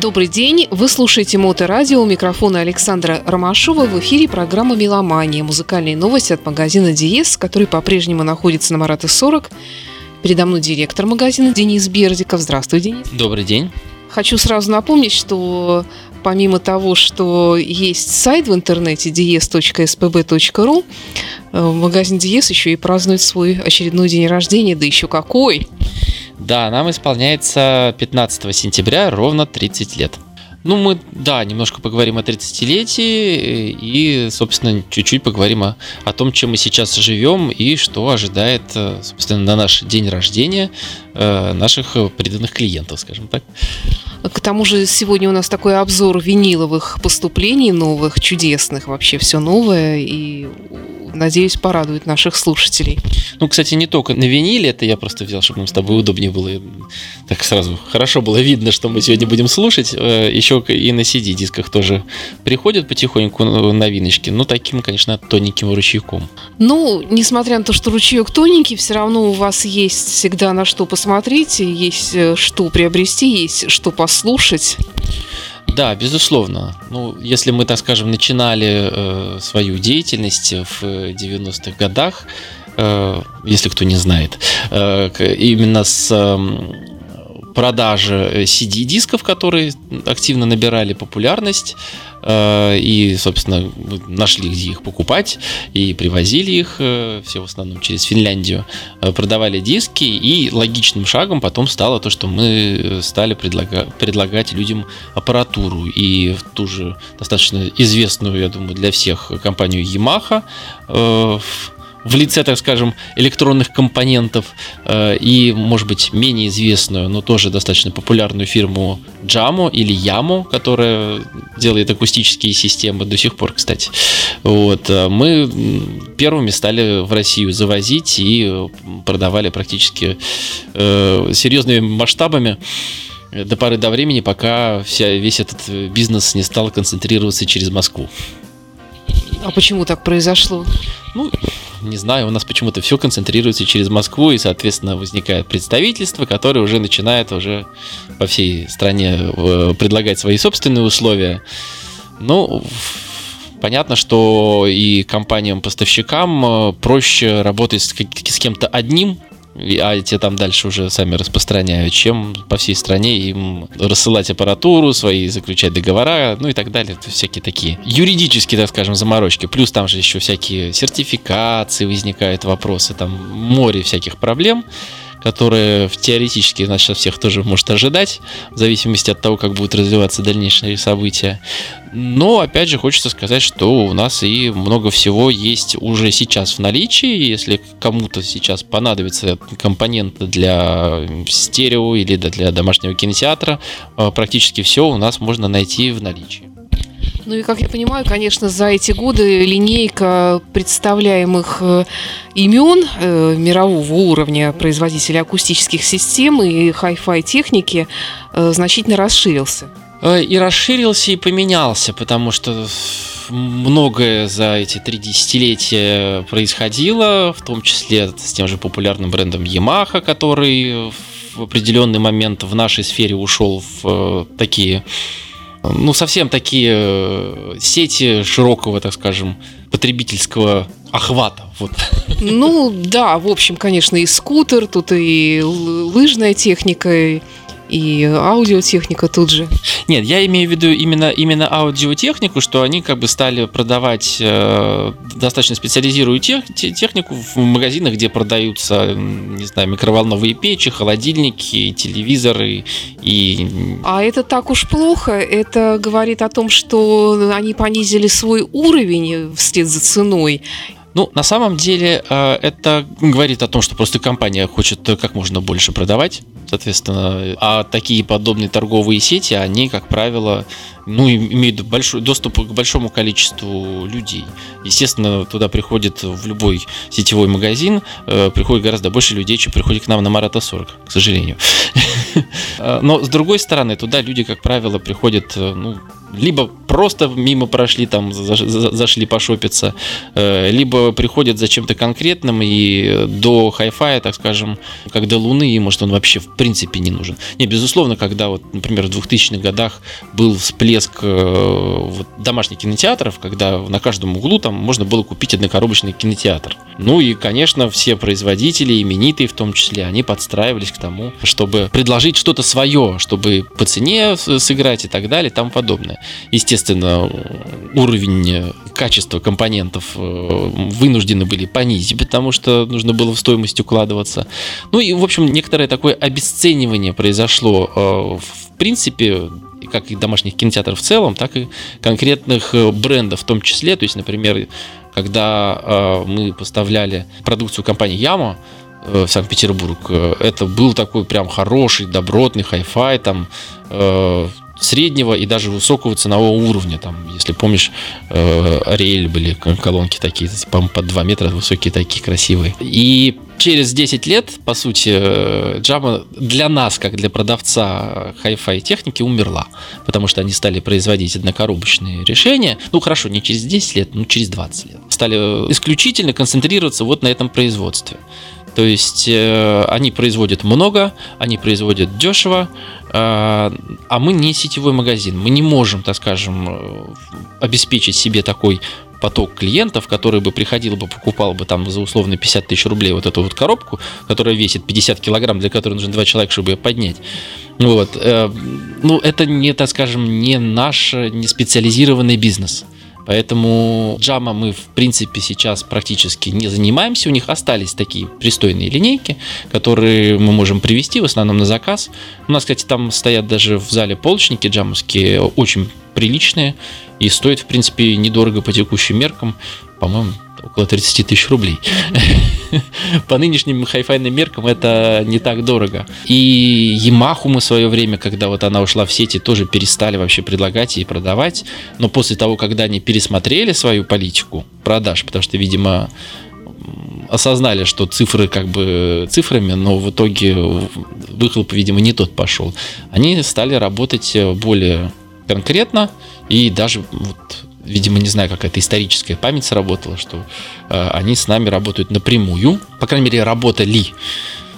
Добрый день. Вы слушаете Моторадио. У микрофона Александра Ромашова. В эфире программа «Меломания». Музыкальные новости от магазина «Диез», который по-прежнему находится на Марата 40. Передо мной директор магазина Денис Бердиков. Здравствуй, Денис. Добрый день. Хочу сразу напомнить, что помимо того, что есть сайт в интернете dies.spb.ru, магазин Диес еще и празднует свой очередной день рождения, да еще какой! Да, нам исполняется 15 сентября ровно 30 лет. Ну, мы, да, немножко поговорим о 30-летии и, собственно, чуть-чуть поговорим о, о том, чем мы сейчас живем и что ожидает, э, собственно, на наш день рождения э, наших преданных клиентов, скажем так. К тому же сегодня у нас такой обзор виниловых поступлений новых, чудесных, вообще все новое, и надеюсь, порадует наших слушателей. Ну, кстати, не только на виниле, это я просто взял, чтобы нам с тобой удобнее было. Так сразу хорошо было видно, что мы сегодня будем слушать. Э, Еще и на CD-дисках тоже приходят потихоньку новиночки, но таким, конечно, тоненьким ручейком. Ну, несмотря на то, что ручеек тоненький, все равно у вас есть всегда на что посмотреть, есть э, что приобрести, есть что послушать. Да, безусловно. Ну, если мы, так скажем, начинали э, свою деятельность в 90-х годах, э, если кто не знает, э, именно с э, продажи CD-дисков, которые активно набирали популярность, э, и, собственно, нашли, где их покупать, и привозили их, э, все в основном через Финляндию, э, продавали диски, и логичным шагом потом стало то, что мы стали предлага- предлагать людям аппаратуру, и в ту же достаточно известную, я думаю, для всех компанию Yamaha, в лице, так скажем, электронных компонентов э, и, может быть, менее известную, но тоже достаточно популярную фирму Jamo или Yamo, которая делает акустические системы до сих пор, кстати. Вот. Э, мы первыми стали в Россию завозить и продавали практически э, серьезными масштабами до поры до времени, пока вся, весь этот бизнес не стал концентрироваться через Москву. А почему так произошло? Ну, не знаю, у нас почему-то все концентрируется через Москву, и, соответственно, возникает представительство, которое уже начинает уже по всей стране э, предлагать свои собственные условия. Ну, понятно, что и компаниям-поставщикам э, проще работать с, с кем-то одним, а те там дальше уже сами распространяют, чем по всей стране им рассылать аппаратуру, свои заключать договора, ну и так далее. Всякие такие юридические, так скажем, заморочки. Плюс там же еще всякие сертификации возникают вопросы, там море всяких проблем которые теоретически нас всех тоже может ожидать, в зависимости от того, как будут развиваться дальнейшие события. Но, опять же, хочется сказать, что у нас и много всего есть уже сейчас в наличии. Если кому-то сейчас понадобится компоненты для стерео или для домашнего кинотеатра, э, практически все у нас можно найти в наличии. Ну и, как я понимаю, конечно, за эти годы линейка представляемых э, имен э, мирового уровня производителей акустических систем и хай-фай техники э, значительно расширился. И расширился, и поменялся, потому что многое за эти три десятилетия происходило, в том числе с тем же популярным брендом Yamaha, который в определенный момент в нашей сфере ушел в такие ну, совсем такие э, сети широкого, так скажем, потребительского охвата. Вот. Ну, да, в общем, конечно, и скутер, тут и лыжная техника, и аудиотехника тут же. Нет, я имею в виду именно, именно аудиотехнику, что они как бы стали продавать э, достаточно специализирую тех, технику в магазинах, где продаются, не знаю, микроволновые печи, холодильники, телевизоры и... А это так уж плохо? Это говорит о том, что они понизили свой уровень вслед за ценой ну, на самом деле, э, это говорит о том, что просто компания хочет как можно больше продавать, соответственно. А такие подобные торговые сети, они, как правило, ну, имеют большой доступ к большому количеству людей. Естественно, туда приходит в любой сетевой магазин, э, приходит гораздо больше людей, чем приходит к нам на Марата 40, к сожалению. Э, но, с другой стороны, туда люди, как правило, приходят, ну, либо просто мимо прошли, там зашли пошопиться, э, либо приходят за чем-то конкретным, и до хай-фая, так скажем, как до Луны, может, он вообще в принципе не нужен. Не, безусловно, когда вот, например, в 2000-х годах был всплеск э, вот, домашних кинотеатров, когда на каждом углу там можно было купить однокоробочный кинотеатр. Ну и, конечно, все производители, именитые в том числе, они подстраивались к тому, чтобы предложить что-то свое, чтобы по цене сыграть и так далее и тому подобное. Естественно, уровень качества компонентов э, вынуждены были понизить, потому что нужно было в стоимость укладываться. Ну и, в общем, некоторое такое обесценивание произошло э, в принципе как и домашних кинотеатров в целом, так и конкретных э, брендов в том числе. То есть, например, когда э, мы поставляли продукцию компании Яма э, в Санкт-Петербург, э, это был такой прям хороший, добротный хай-фай, там э, среднего и даже высокого ценового уровня. Там, если помнишь, э, Ариэль были колонки такие, по под 2 метра, высокие такие, красивые. И через 10 лет, по сути, э, Java для нас, как для продавца Hi-Fi техники, умерла. Потому что они стали производить однокоробочные решения. Ну, хорошо, не через 10 лет, но через 20 лет. Стали исключительно концентрироваться вот на этом производстве. То есть э, они производят много, они производят дешево, э, а мы не сетевой магазин. Мы не можем, так скажем, э, обеспечить себе такой поток клиентов, который бы приходил бы, покупал бы там за условно 50 тысяч рублей вот эту вот коробку, которая весит 50 килограмм, для которой нужно два человека, чтобы ее поднять. Вот. Э, ну, это не, так скажем, не наш не специализированный бизнес. Поэтому джама мы, в принципе, сейчас практически не занимаемся. У них остались такие пристойные линейки, которые мы можем привести в основном на заказ. У нас, кстати, там стоят даже в зале полочники джамовские, очень приличные и стоят, в принципе, недорого по текущим меркам. По-моему, около 30 тысяч рублей. По нынешним хайфайным меркам это не так дорого. И Ямаху мы в свое время, когда вот она ушла в сети, тоже перестали вообще предлагать и продавать. Но после того, когда они пересмотрели свою политику продаж, потому что, видимо, осознали, что цифры как бы цифрами, но в итоге выхлоп, видимо, не тот пошел. Они стали работать более конкретно и даже вот видимо, не знаю, какая-то историческая память сработала, что э, они с нами работают напрямую, по крайней мере, работали.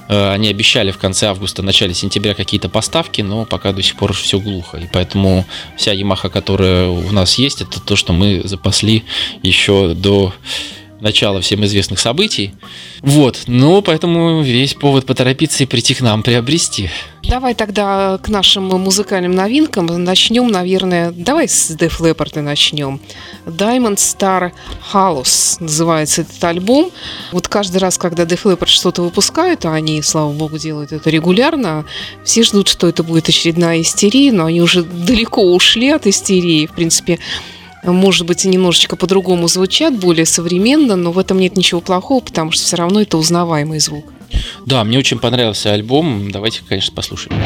Э, они обещали в конце августа, начале сентября какие-то поставки, но пока до сих пор все глухо. И поэтому вся Yamaha, которая у нас есть, это то, что мы запасли еще до начала всем известных событий. Вот, ну, поэтому весь повод поторопиться и прийти к нам приобрести. Давай тогда к нашим музыкальным новинкам. Начнем, наверное, давай с Def Leppard начнем. Diamond Star House называется этот альбом. Вот каждый раз, когда Def Leppard что-то выпускают, а они, слава богу, делают это регулярно, все ждут, что это будет очередная истерия, но они уже далеко ушли от истерии. В принципе, может быть, немножечко по-другому звучат, более современно, но в этом нет ничего плохого, потому что все равно это узнаваемый звук. Да, мне очень понравился альбом. Давайте, конечно, послушаем.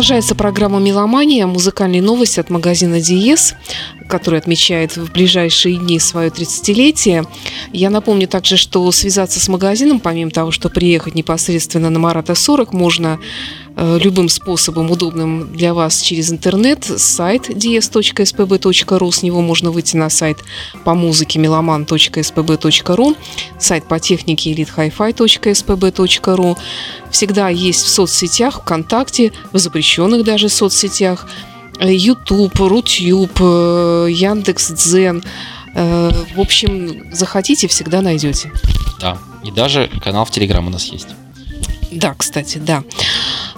Продолжается программа «Меломания», музыкальные новости от магазина «Диез», который отмечает в ближайшие дни свое 30-летие. Я напомню также, что связаться с магазином, помимо того, что приехать непосредственно на Марата 40, можно э, любым способом, удобным для вас через интернет, сайт ds.spb.ru, с него можно выйти на сайт по музыке meloman.spb.ru, сайт по технике elitehifi.spb.ru. Всегда есть в соцсетях, ВКонтакте, в запрещенных даже соцсетях, YouTube, Рутюб, э, Яндекс, Дзен. Э, в общем, захотите, всегда найдете. Да, и даже канал в Телеграм у нас есть. Да, кстати, да.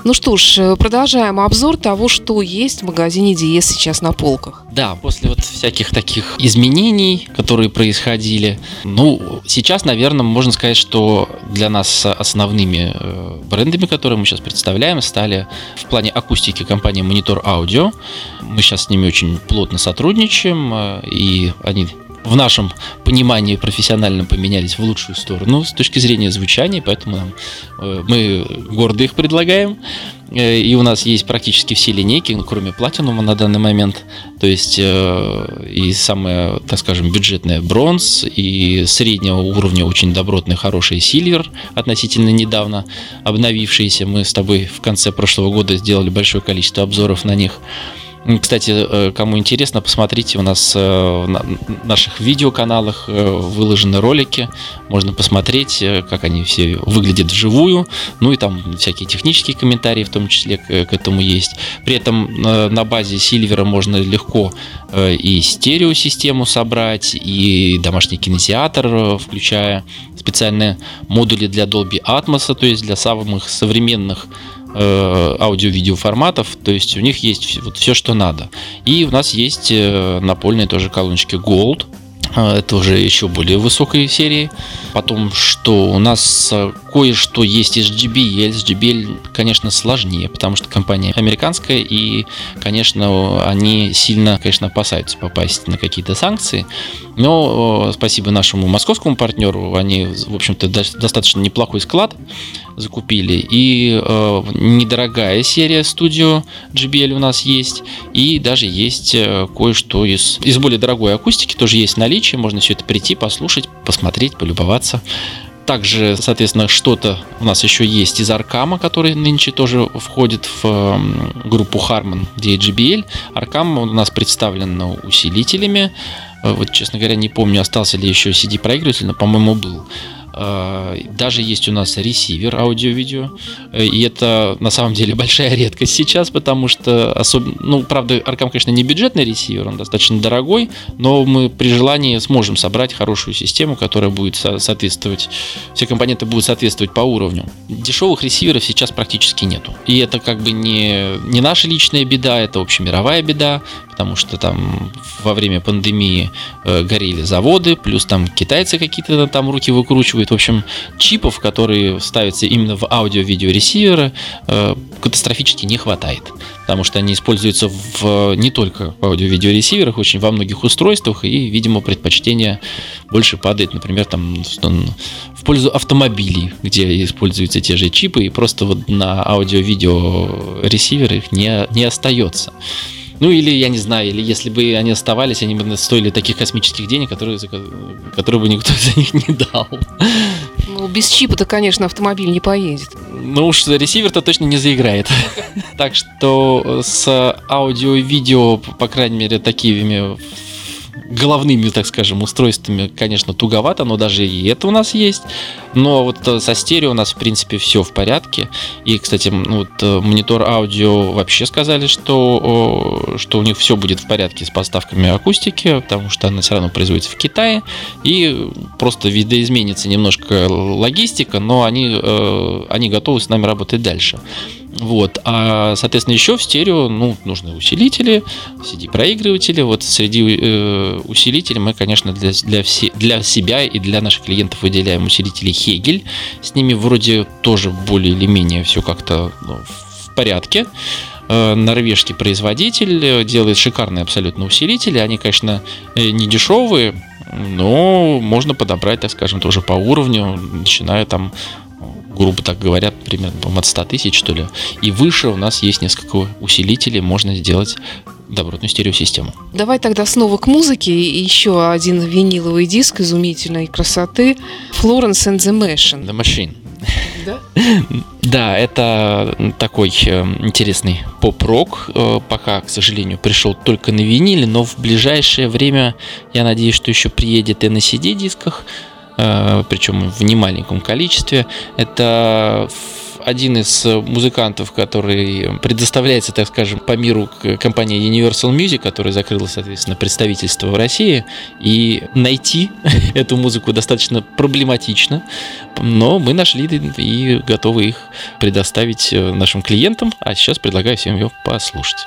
Ну что ж, э, продолжаем обзор того, что есть в магазине Диес сейчас на полках. Да, после вот всяких таких изменений, которые происходили, ну, сейчас, наверное, можно сказать, что для нас основными э, брендами, которые мы сейчас представляем, стали в плане акустики компания Monitor Audio. Мы сейчас с ними очень плотно сотрудничаем, э, и они в нашем понимании профессионально поменялись в лучшую сторону с точки зрения звучания, поэтому нам, э, мы гордо их предлагаем. Э, и у нас есть практически все линейки, ну, кроме платинума на данный момент. То есть э, и самая, так скажем, бюджетная бронз, и среднего уровня очень добротный, хороший сильвер, относительно недавно обновившийся. Мы с тобой в конце прошлого года сделали большое количество обзоров на них. Кстати, э, кому интересно, посмотрите, у нас э, на наших видеоканалах э, выложены ролики, можно посмотреть, как они все выглядят вживую, ну и там всякие технические комментарии в том числе к, этому есть. При этом на базе Сильвера можно легко и стереосистему собрать, и домашний кинотеатр, включая специальные модули для Dolby Atmos, то есть для самых современных Э, аудио-видео форматов, то есть у них есть вот все, что надо. И у нас есть э, напольные тоже колоночки Gold, э, это уже еще более высокой серии. Потом, что у нас кое-что есть из JBL. С JBL, конечно, сложнее, потому что компания американская, и, конечно, они сильно, конечно, опасаются попасть на какие-то санкции. Но спасибо нашему московскому партнеру, они, в общем-то, достаточно неплохой склад закупили. И э, недорогая серия Studio JBL у нас есть. И даже есть э, кое-что из, из более дорогой акустики, тоже есть наличие. Можно все это прийти, послушать, посмотреть, полюбоваться. Также, соответственно, что-то у нас еще есть из Аркама, который нынче тоже входит в группу Harman DJBL. Аркам у нас представлен усилителями. Э, вот, честно говоря, не помню, остался ли еще CD-проигрыватель, но, по-моему, был. А, даже есть у нас ресивер аудио-видео. И это на самом деле большая редкость сейчас, потому что особенно, ну, правда, Arcam, конечно, не бюджетный ресивер, он достаточно дорогой, но мы при желании сможем собрать хорошую систему, которая будет соответствовать, все компоненты будут соответствовать по уровню. Дешевых ресиверов сейчас практически нету. И это как бы не, не наша личная беда, это общемировая беда, потому что там во время пандемии э, горели заводы, плюс там китайцы какие-то там руки выкручивают. В общем, чипов, которые ставятся именно в аудио-видео ресиверы, э, катастрофически не хватает. Потому что они используются в, не только в аудио-видео ресиверах, очень во многих устройствах, и, видимо, предпочтение больше падает, например, там в пользу автомобилей, где используются те же чипы, и просто вот на аудио-видео ресиверы их не, не остается. Ну или, я не знаю, или если бы они оставались, они бы стоили таких космических денег, которые, которые бы никто за них не дал. Ну, без чипа-то, конечно, автомобиль не поедет. Ну уж ресивер-то точно не заиграет. Так что с аудио и видео, по крайней мере, такими головными, так скажем, устройствами, конечно, туговато, но даже и это у нас есть. Но вот э, со стерео у нас, в принципе, все в порядке. И, кстати, ну, вот, э, монитор аудио вообще сказали, что, что у них все будет в порядке с поставками акустики, потому что она все равно производится в Китае. И просто видоизменится немножко логистика, но они, э, они готовы с нами работать дальше. Вот. А, соответственно, еще в стерео ну, нужны усилители, CD-проигрыватели. Вот среди э, усилителей мы, конечно, для, для, все, для себя и для наших клиентов выделяем усилители Hegel. С ними вроде тоже более или менее все как-то ну, в порядке. Э, норвежский производитель э, делает шикарные абсолютно усилители. Они, конечно, э, не дешевые, но можно подобрать, так скажем, тоже по уровню, начиная там грубо так говоря, примерно от 100 тысяч, что ли. И выше у нас есть несколько усилителей, можно сделать добротную стереосистему. Давай тогда снова к музыке. И еще один виниловый диск изумительной красоты. Florence and the Machine. The Machine. Да? Да, это такой э, интересный поп-рок. Э, пока, к сожалению, пришел только на виниле, но в ближайшее время, я надеюсь, что еще приедет и на CD-дисках, причем в немаленьком количестве. Это один из э, музыкантов, который предоставляется, так скажем, по миру компании Universal Music, которая закрыла, соответственно, представительство в России, и найти эту музыку достаточно проблематично, но мы нашли и готовы их предоставить э, нашим клиентам, а сейчас предлагаю всем ее послушать.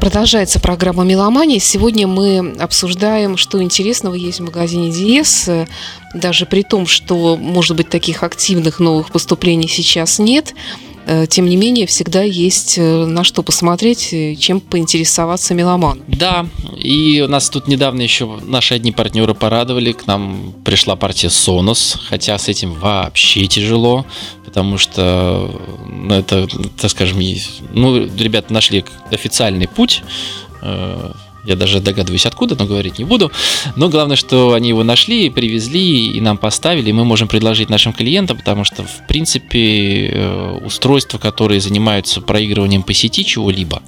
Продолжается программа «Меломания». Сегодня мы обсуждаем, что интересного есть в магазине Диес. Даже при том, что, может быть, таких активных новых поступлений сейчас нет, тем не менее, всегда есть э, на что посмотреть, э, чем поинтересоваться меломан. Да, и у нас тут недавно еще наши одни партнеры порадовали. К нам пришла партия Sonos, хотя с этим вообще тяжело потому что, ну, это, так скажем, ну, ребята нашли официальный путь, э, я даже догадываюсь откуда, но говорить не буду. Но главное, что они его нашли, привезли и нам поставили, и мы можем предложить нашим клиентам, потому что, в принципе, э, устройства, которые занимаются проигрыванием по сети чего-либо,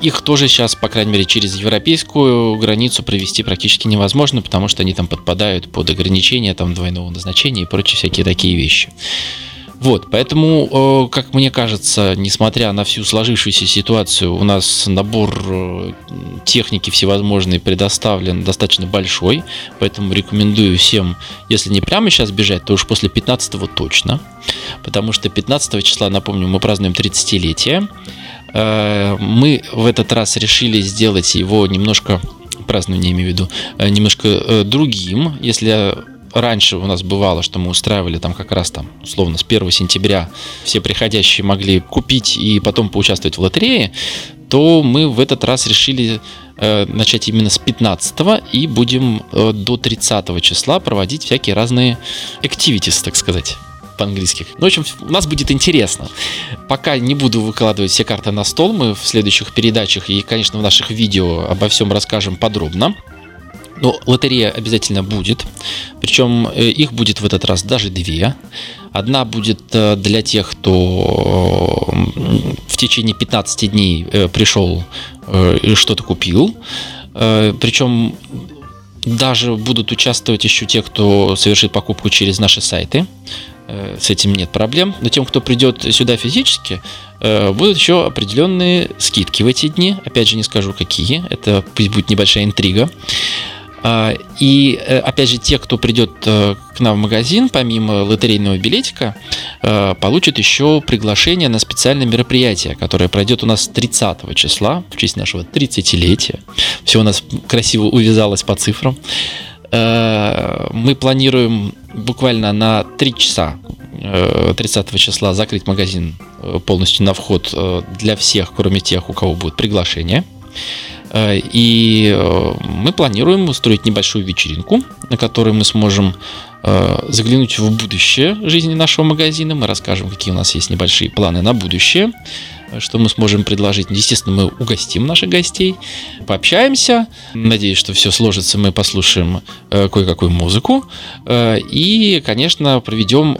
их тоже сейчас, по крайней мере, через европейскую границу провести практически невозможно, потому что они там подпадают под ограничения там, двойного назначения и прочие всякие такие вещи. Вот, поэтому, э, как мне кажется, несмотря на всю сложившуюся ситуацию, у нас набор э, техники всевозможной предоставлен достаточно большой, поэтому рекомендую всем, если не прямо сейчас бежать, то уж после 15-го точно, потому что 15 числа, напомню, мы празднуем 30-летие. Э, мы в этот раз решили сделать его немножко празднование, имею в виду, немножко другим. Если раньше у нас бывало, что мы устраивали там как раз там, условно, с 1 сентября все приходящие могли купить и потом поучаствовать в лотерее, то мы в этот раз решили э, начать именно с 15 и будем э, до 30 числа проводить всякие разные activities, так сказать по-английски. Ну, в общем, у нас будет интересно. Пока не буду выкладывать все карты на стол, мы в следующих передачах и, конечно, в наших видео обо всем расскажем подробно. Но лотерея обязательно будет. Причем э, их будет в этот раз даже две. Одна будет э, для тех, кто в течение 15 дней э, пришел и что-то купил. Причем даже будут участвовать еще те, кто совершит покупку через наши сайты. С этим нет проблем. Но тем, кто придет сюда физически, будут еще определенные скидки в эти дни. Опять же, не скажу какие. Это пусть будет небольшая интрига. А, и, э, опять же, те, кто придет э, к нам в магазин, помимо лотерейного билетика, э, получат еще приглашение на специальное мероприятие, которое пройдет у нас 30 числа, в честь нашего 30-летия. Все у нас красиво увязалось по цифрам. Мы планируем буквально на 3 часа 30 числа закрыть магазин полностью на вход для всех, кроме тех, у кого будет приглашение. Э, и э, мы планируем устроить небольшую вечеринку, на которой мы сможем э, заглянуть в будущее жизни нашего магазина. Мы расскажем, какие у нас есть небольшие планы на будущее, что мы сможем предложить. Естественно, мы угостим наших гостей, пообщаемся. Надеюсь, что все сложится, мы послушаем кое-какую музыку. И, конечно, проведем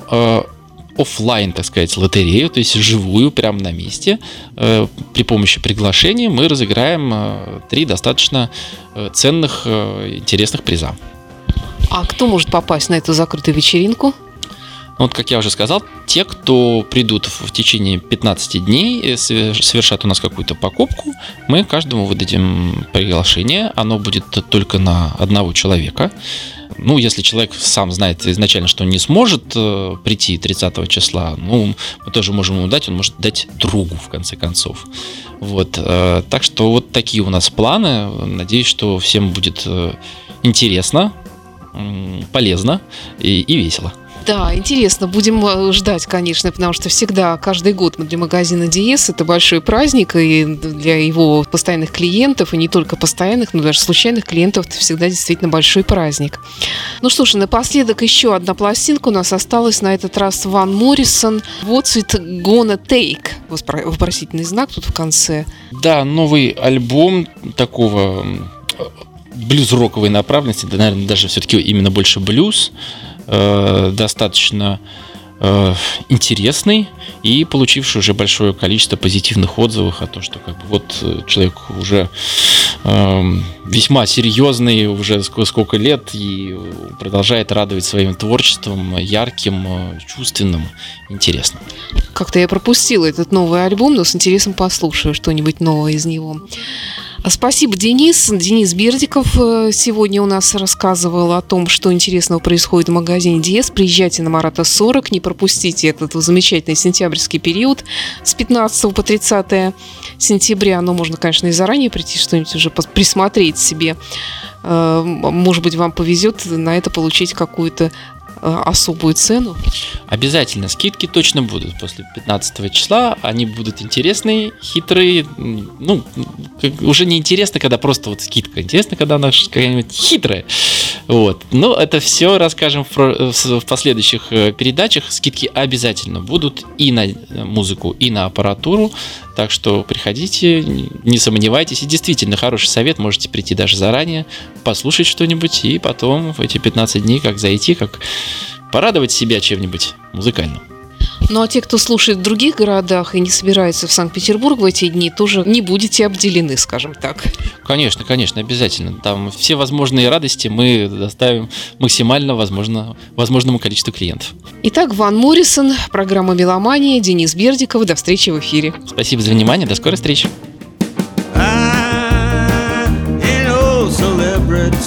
офлайн, так сказать, лотерею, то есть живую, прямо на месте. Э, при помощи приглашения мы разыграем э, три достаточно э, ценных, интересных приза. А кто может попасть на эту закрытую вечеринку? Ну, вот, как я уже сказал, те, кто придут в течение 15 дней, совершат у нас какую-то покупку, мы каждому выдадим приглашение. Оно будет только на одного человека. Ну, если человек сам знает изначально, что он не сможет э, прийти 30 числа, ну, мы тоже можем ему дать, он может дать другу, в конце концов. Вот, э, так что вот такие у нас планы. Надеюсь, что всем будет э, интересно, полезно и, и весело. Да, интересно, будем э, ждать, конечно, потому что всегда, каждый год для магазина Диес это большой праздник, и для его постоянных клиентов, и не только постоянных, но даже случайных клиентов, это всегда действительно большой праздник. Ну что ж, напоследок еще одна пластинка у нас осталась, на этот раз Ван Моррисон «What's it gonna take?» Вопросительный знак тут в конце. Да, новый альбом такого блюз-роковой направленности, да, наверное, даже все-таки именно больше блюз. Э, достаточно э, интересный и получивший уже большое количество позитивных отзывов о том, что как бы вот э, человек уже э, весьма серьезный, уже сколько лет и продолжает радовать своим творчеством, ярким, чувственным, интересным. Как-то я пропустила этот новый альбом, но с интересом послушаю что-нибудь новое из него. Спасибо, Денис. Денис Бердиков э, сегодня у нас рассказывал о том, что интересного происходит в магазине Диес. Приезжайте на Марата 40, не пропустите этот замечательный сентябрьский период с 15 по 30 сентября. Но можно, конечно, и заранее прийти, что-нибудь уже присмотреть себе. Э, может быть, вам повезет на это получить какую-то особую цену? Обязательно. Скидки точно будут после 15 числа. Они будут интересные, хитрые. Ну, уже не интересно, когда просто вот скидка. Интересно, когда она какая-нибудь хитрая. Вот. Но это все расскажем в последующих э, передачах. Скидки обязательно будут и на музыку, и на аппаратуру. Так что приходите, не сомневайтесь. И действительно, хороший совет. Можете прийти даже заранее, послушать что-нибудь, и потом в эти 15 дней как зайти, как порадовать себя чем-нибудь музыкальным. Ну а те, кто слушает в других городах и не собирается в Санкт-Петербург в эти дни, тоже не будете обделены, скажем так. Конечно, конечно, обязательно. Там все возможные радости мы доставим максимально возможно, возможному количеству клиентов. Итак, Ван Моррисон, программа «Меломания», Денис Бердиков. До встречи в эфире. Спасибо за внимание, до скорой встречи.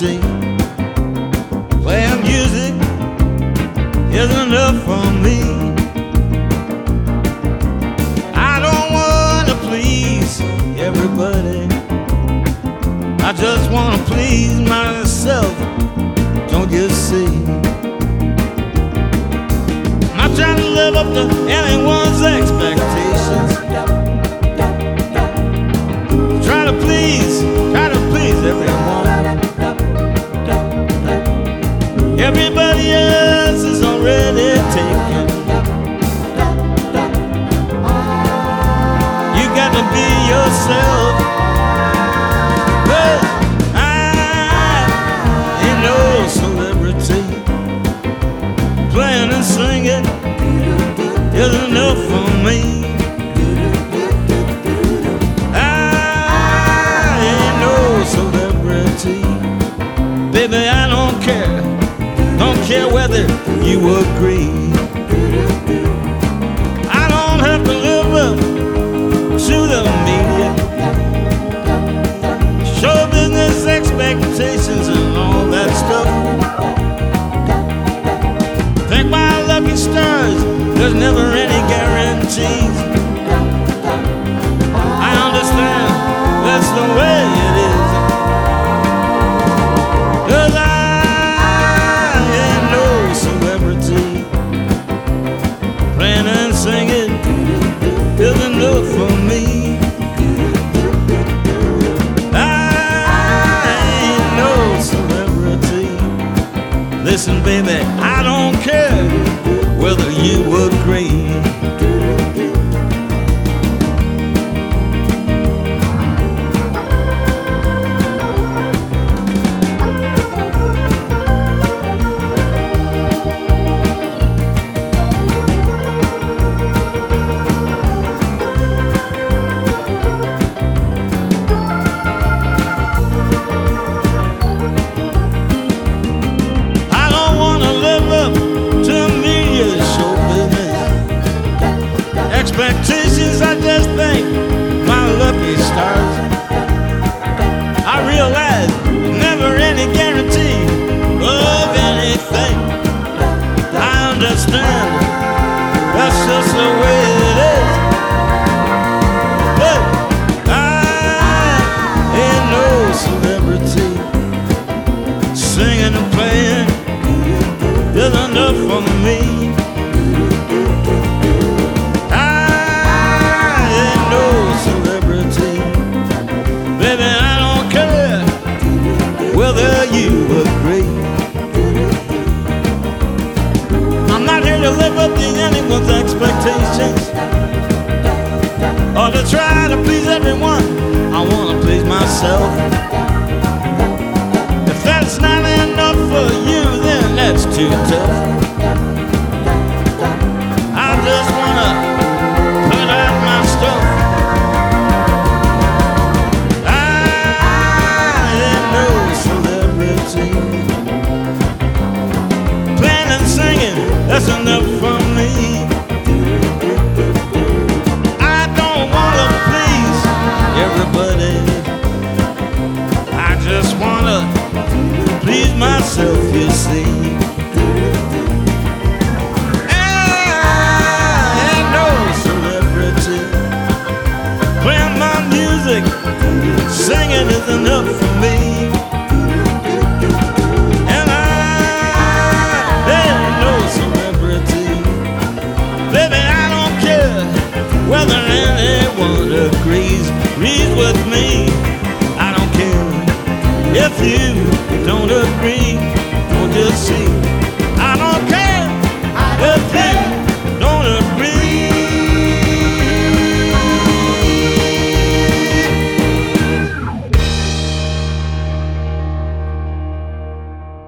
I isn't enough for me. I don't wanna please everybody. I just wanna please myself. Don't you see? I'm not trying to live up to anyone's expectations. Try to please, try to please everyone. Everybody else is already To be yourself. But I ain't no celebrity. Playing and singing is enough for me. I ain't no celebrity. Baby, I don't care. Don't care whether you agree. There's never any guarantees. I understand that's the way it is. Cause I ain't no celebrity. Playing and singing is enough for me. I ain't no celebrity. Listen, baby, I don't care whether you agree.